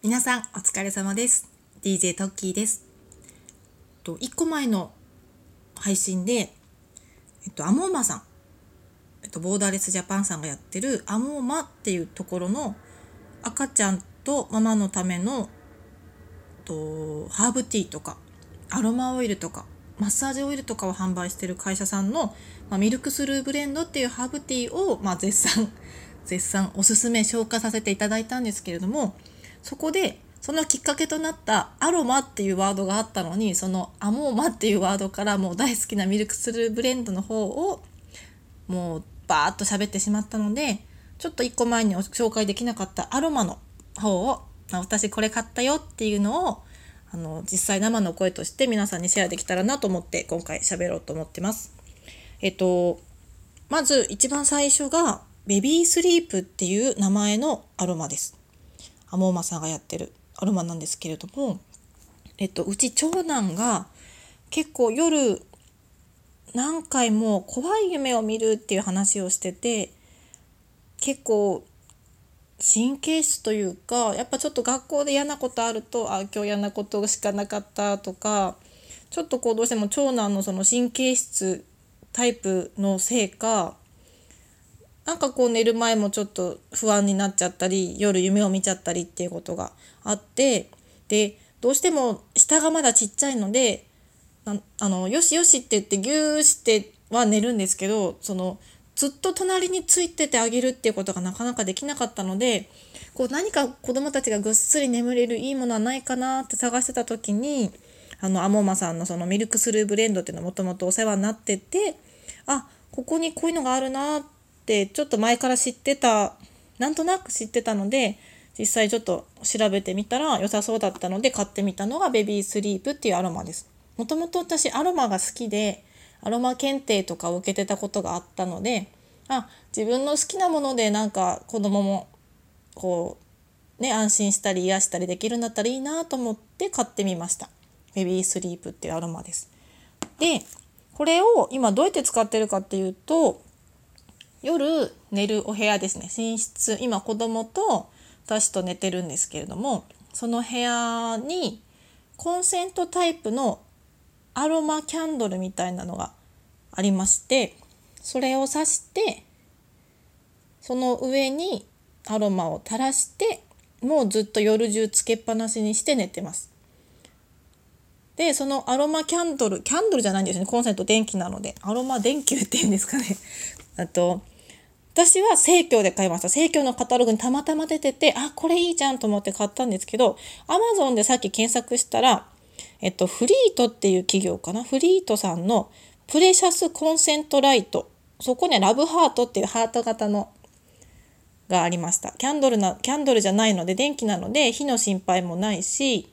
皆さんお疲れ様です。DJ トッキーです。と1個前の配信でえっとアモーマさん。えっとボーダーレスジャパンさんがやってるアモーマっていうところの赤ちゃんとママのためのとハーブティーとかアロマオイルとかマッサージオイルとかを販売してる会社さんの、まあ、ミルクスルーブレンドっていうハーブティーを、まあ、絶賛絶賛おすすめ紹介させていただいたんですけれどもそこでそのきっかけとなったアロマっていうワードがあったのにそのアモーマっていうワードからもう大好きなミルクスルーブレンドの方をもうバーッと喋ってしまったのでちょっと1個前に紹介できなかったアロマの方を私これ買ったよっていうのをあの実際生の声として皆さんにシェアできたらなと思って今回喋ろうと思ってます。えっとまず一番最初がベビースリープっていう名前のアロマです。アモーマさんがやってるアロマなんですけれども、えっと、うち長男が結構夜何回も怖い夢を見るっていう話をしてて結構神経質というかやっぱちょっと学校で嫌なことあるとあ今日嫌なことしかなかったとかちょっとこうどうしても長男のその神経質タイプのせいかなんかこう寝る前もちょっと不安になっちゃったり夜夢を見ちゃったりっていうことがあってでどうしても下がまだちっちゃいのであのよしよしって言ってギューしては寝るんですけどそのずっと隣についててあげるっていうことがなかなかできなかったのでこう何か子どもたちがぐっすり眠れるいいものはないかなって探してた時にあのアモーマさんのそのミルクスルーブレンドっていうのもともとお世話になっててあここにこういうのがあるなってってちょっと前から知ってたなんとなく知ってたので実際ちょっと調べてみたら良さそうだったので買ってみたのがベビースリープっていうアロマです。もともと私アロマが好きでアロマ検定とかを受けてたことがあったのであ自分の好きなものでなんか子供もこうね安心したり癒したりできるんだったらいいなと思って買ってみました。ベビースリープっていうアロマです。でこれを今どうやって使ってるかっていうと夜寝るお部屋ですね寝室今子供と私と寝てるんですけれどもその部屋にコンセントタイプのアロマキャンドルみたいなのがありましてそれを挿してその上にアロマを垂らしてもうずっと夜中つけっぱなしにして寝てます。でそのアロマキャンドルキャンドルじゃないんですねコンセント電気なのでアロマ電球っていうんですかね あと私は生協で買いました。生協のカタログにたまたま出てて、あ、これいいじゃんと思って買ったんですけど、アマゾンでさっき検索したら、えっと、フリートっていう企業かな？フリートさんのプレシャスコンセントライト。そこにはラブハートっていうハート型のがありました。キャンドルな、キャンドルじゃないので電気なので火の心配もないし、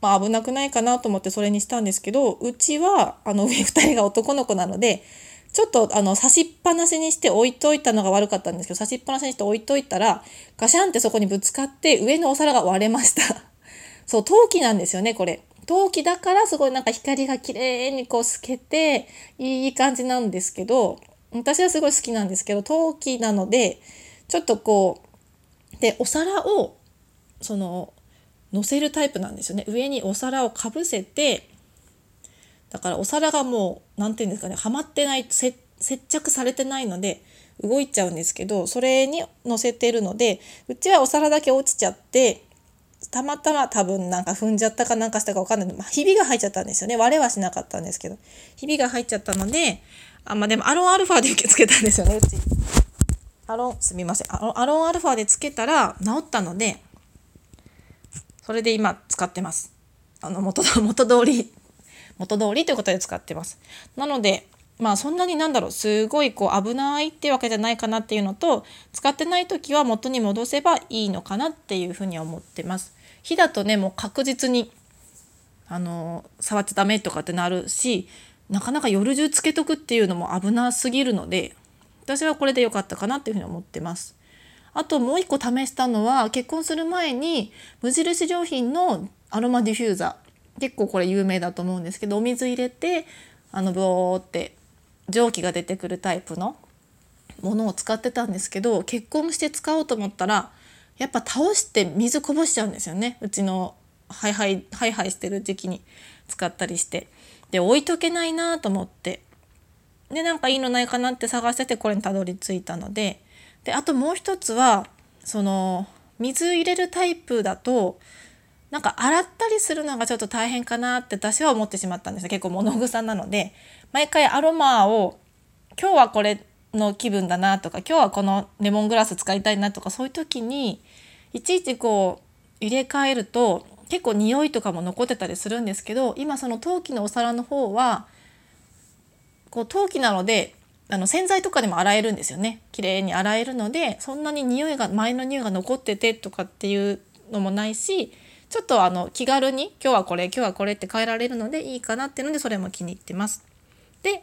まあ危なくないかなと思ってそれにしたんですけど、うちはあの 上2人が男の子なので、ちょっとあの差しっぱなしにして置いといたのが悪かったんですけど差しっぱなしにして置いといたらガシャンってそこにぶつかって上のお皿が割れました。そう陶器なんですよねこれ。陶器だからすごいなんか光が綺麗にこう透けていい感じなんですけど私はすごい好きなんですけど陶器なのでちょっとこうでお皿をその乗せるタイプなんですよね。上にお皿をかぶせてだからお皿がもう何て言うんですかねはまってない接着されてないので動いちゃうんですけどそれに乗せてるのでうちはお皿だけ落ちちゃってたまたま多分なんか踏んじゃったかなんかしたか分かんない、まあ、ひびが入っちゃったんですよね。割れはしなかったんですけど。ひびが入っちゃったのであまあでもアロンアルファで受け付けたんですよねうち。アロンすみません。アロンアルファでつけたら治ったのでそれで今使ってますあの元 元通り元通りということで使ってます。なのでまあそんなになんだろうすごいこう危ないっていうわけじゃないかなっていうのと使ってない時は元に戻せばいいのかなっていうふうに思ってます。火だとねもう確実にあの触っちゃダメとかってなるしなかなか夜中つけとくっていうのも危なすぎるので私はこれで良かったかなっていうふうに思ってます。あともう一個試したのは結婚する前に無印良品のアロマディフューザー。結構これ有名だと思うんですけどお水入れてあのボーって蒸気が出てくるタイプのものを使ってたんですけど結婚して使おうと思ったらやっぱ倒して水こぼしちゃうんですよね。うちのハイハイハイハイしてる時期に使ったりして。で置いとけないなと思って。でなんかいいのないかなって探しててこれにたどり着いたのでであともう一つはその水入れるタイプだとなんか洗ったりするのがちょっと大変かなって私は思ってしまったんです結構物臭なので。毎回アロマを今日はこれの気分だなとか今日はこのレモングラス使いたいなとかそういう時にいちいちこう入れ替えると結構匂いとかも残ってたりするんですけど今その陶器のお皿の方はこう陶器なのであの洗剤とかでも洗えるんですよね。綺麗に洗えるのでそんなに匂いが前の匂いが残っててとかっていうのもないしちょっとあの気軽に今日はこれ今日はこれって変えられるのでいいかなっていうのでそれも気に入ってます。で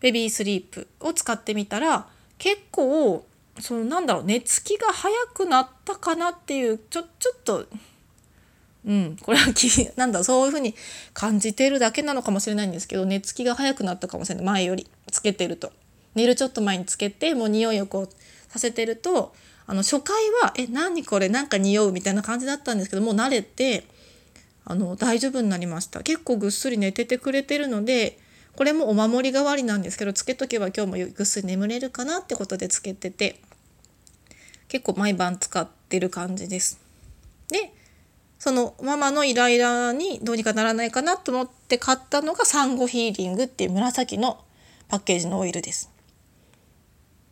ベビースリープを使ってみたら結構そのなんだろう寝つきが早くなったかなっていうちょちょっとうんこれはき なんだそういうふうに感じてるだけなのかもしれないんですけど寝つきが早くなったかもしれない。前よりつけてると。寝るちょっと前につけてもう匂いをこうさせてるとあの初回は「え何これなんか匂う」みたいな感じだったんですけどもう慣れてあの大丈夫になりました結構ぐっすり寝ててくれてるのでこれもお守り代わりなんですけどつけとけば今日もぐっすり眠れるかなってことでつけてて結構毎晩使ってる感じです。でそのママのイライラにどうにかならないかなと思って買ったのがサンゴヒーリングっていう紫のパッケージのオイルです。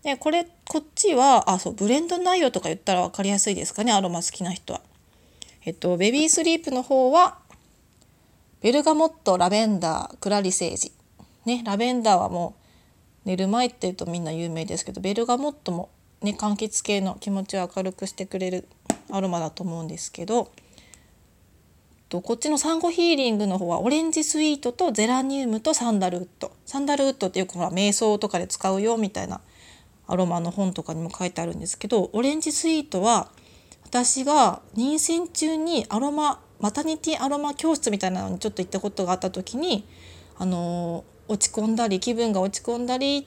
でこれこっちはあそうブレンド内容とか言ったら分かりやすいですかねアロマ好きな人は。えっとベビースリープの方はベルガモットラベンダークラリセージねラベンダーはもう寝る前っていうとみんな有名ですけどベルガモットもね柑橘系の気持ちを明るくしてくれるアロマだと思うんですけどこっちのサンゴヒーリングの方はオレンジスイートとゼラニウムとサンダルウッドサンダルウッドってよくほら瞑想とかで使うよみたいなアロマの本とかにも書いてあるんですけどオレンジスイートは私が妊娠中にアロママタニティアロマ教室みたいなのにちょっと行ったことがあった時にあの落ち込んだり気分が落ち込んだり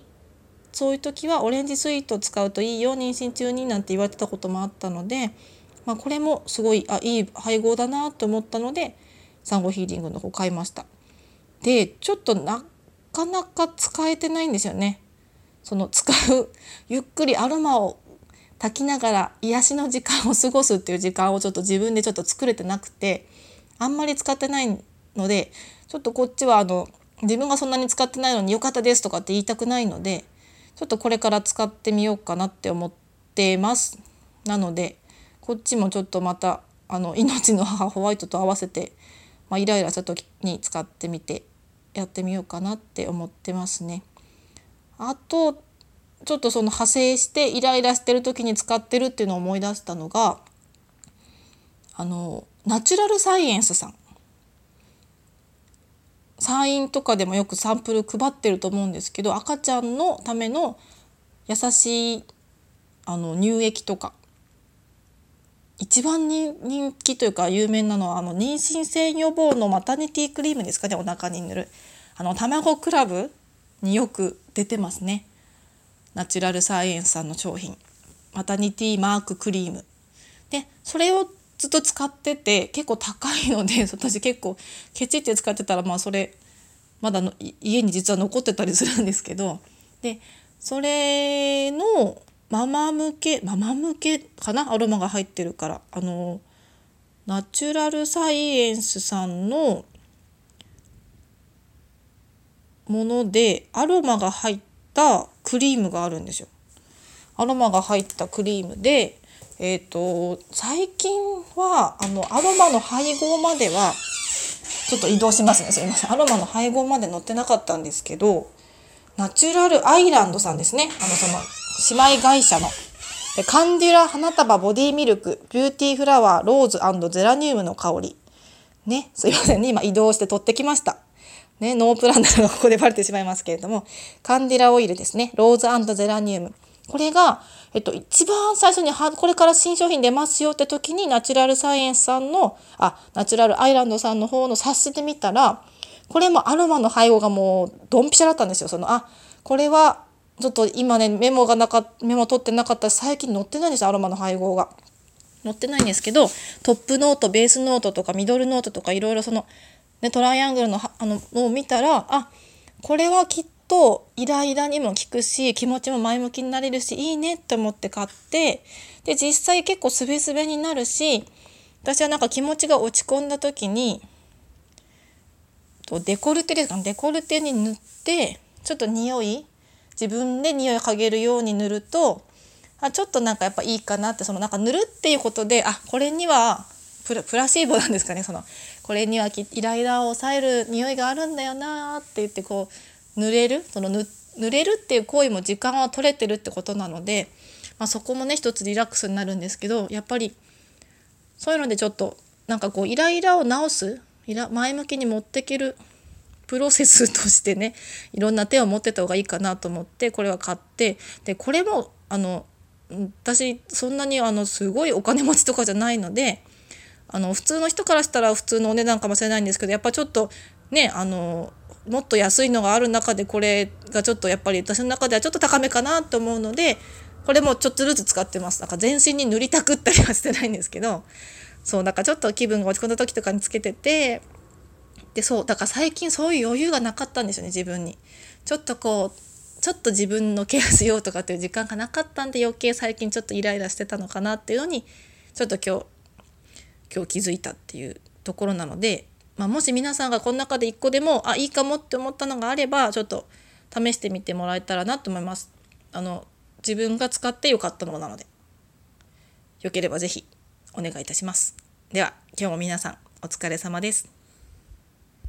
そういう時はオレンジスイートを使うといいよ妊娠中になんて言われてたこともあったので、まあ、これもすごいあいい配合だなと思ったのでサンゴヒーリングの方買いました。でちょっとなかなか使えてないんですよね。その使う ゆっくりアロマを炊きながら癒しの時間を過ごすっていう時間をちょっと自分でちょっと作れてなくてあんまり使ってないのでちょっとこっちはあの自分がそんなに使ってないのに良かったですとかって言いたくないのでちょっとこれから使ってみようかなって思ってます。なのでこっちもちょっとまたあの命の母 ホワイトと合わせて、まあ、イライラした時に使ってみてやってみようかなって思ってますね。あとちょっとその派生してイライラしてる時に使ってるっていうのを思い出したのがあのナチュラルサイエンスさん。産院とかでもよくサンプル配ってると思うんですけど赤ちゃんのための優しいあの乳液とか。一番人気というか有名なのはあの妊娠線予防のマタニティクリームですかねお腹に塗る。あの卵クラブによく出てますね。ナチュラルサイエンスさんの商品。マタニティマーククリーム。でそれをずっと使ってて結構高いので 私結構ケチって使ってたらまあそれまだの家に実は残ってたりするんですけど。でそれのママ向けママ向けかな？アロマが入ってるから。あのナチュラルサイエンスさんのものでアロマが入ったクリームがあるんですよ。アロマが入ったクリームで、えーと、最近はあのアロマの配合まではちょっと移動しますね。すいません。アロマの配合まで載ってなかったんですけどナチュラルアイランドさんですね。あのその姉妹会社の。でカンデュラ花束ボディミルクビューティーフラワーローズゼラニウムの香り。ね。すいませんね。今移動して取ってきました。ね、ノープランなのがここでバレてしまいますけれども、カンディラオイルですね。ローズゼラニウム。これが、えっと、一番最初には、これから新商品出ますよって時に、ナチュラルサイエンスさんの、あ、ナチュラルアイランドさんの方の冊子で見たら、これもアロマの配合がもう、ドンピシャだったんですよ。その、あ、これは、ちょっと今ね、メモがなかメモ取ってなかった最近載ってないんですよ、アロマの配合が。載ってないんですけどトップノートベースノートとかミドルノートとかいろいろその、ね、トライアングルのあのを見たらあこれはきっとイライラにも効くし気持ちも前向きになれるしいいねって思って買ってで実際結構すべすべになるし私はなんか気持ちが落ち込んだ時にデコルテですか？デコルテに塗ってちょっと匂い自分で匂い嗅げるように塗るとあちょっとなんかやっぱいいかなってそのなんか塗るっていうことであこれにはプラプラシーボなんですかね？そのこれにはイライラを抑える匂いがあるんだよなって言ってこう塗れる？その塗れるっていう行為も時間は取れてるってことなので、まあ、そこもね一つリラックスになるんですけどやっぱりそういうのでちょっとなんかこうイライラを治す前向きに持っていけるプロセスとしてねいろんな手を持ってた方がいいかなと思ってこれは買ってでこれもあの私そんなにあのすごいお金持ちとかじゃないのであの普通の人からしたら普通のお値段かもしれないんですけどやっぱちょっとねあのもっと安いのがある中でこれがちょっとやっぱり私の中ではちょっと高めかなと思うのでこれもちょっとずつ使ってます。なんか全身に塗りたくったりはしてないんですけどそうだかちょっと気分が落ち込んだ時とかにつけててでそうだから最近そういう余裕がなかったんですよね自分に。ちょっとこうちょっと自分のケアしようとかっていう時間がなかったんで余計最近ちょっとイライラしてたのかなっていうのにちょっと今日今日気づいたっていうところなので、まあ、もし皆さんがこの中で1個でもあいいかもって思ったのがあればちょっと試してみてもらえたらなと思います。あの自分が使って良かったものなのでよければ是非お願いいたします。では今日も皆さんお疲れ様です。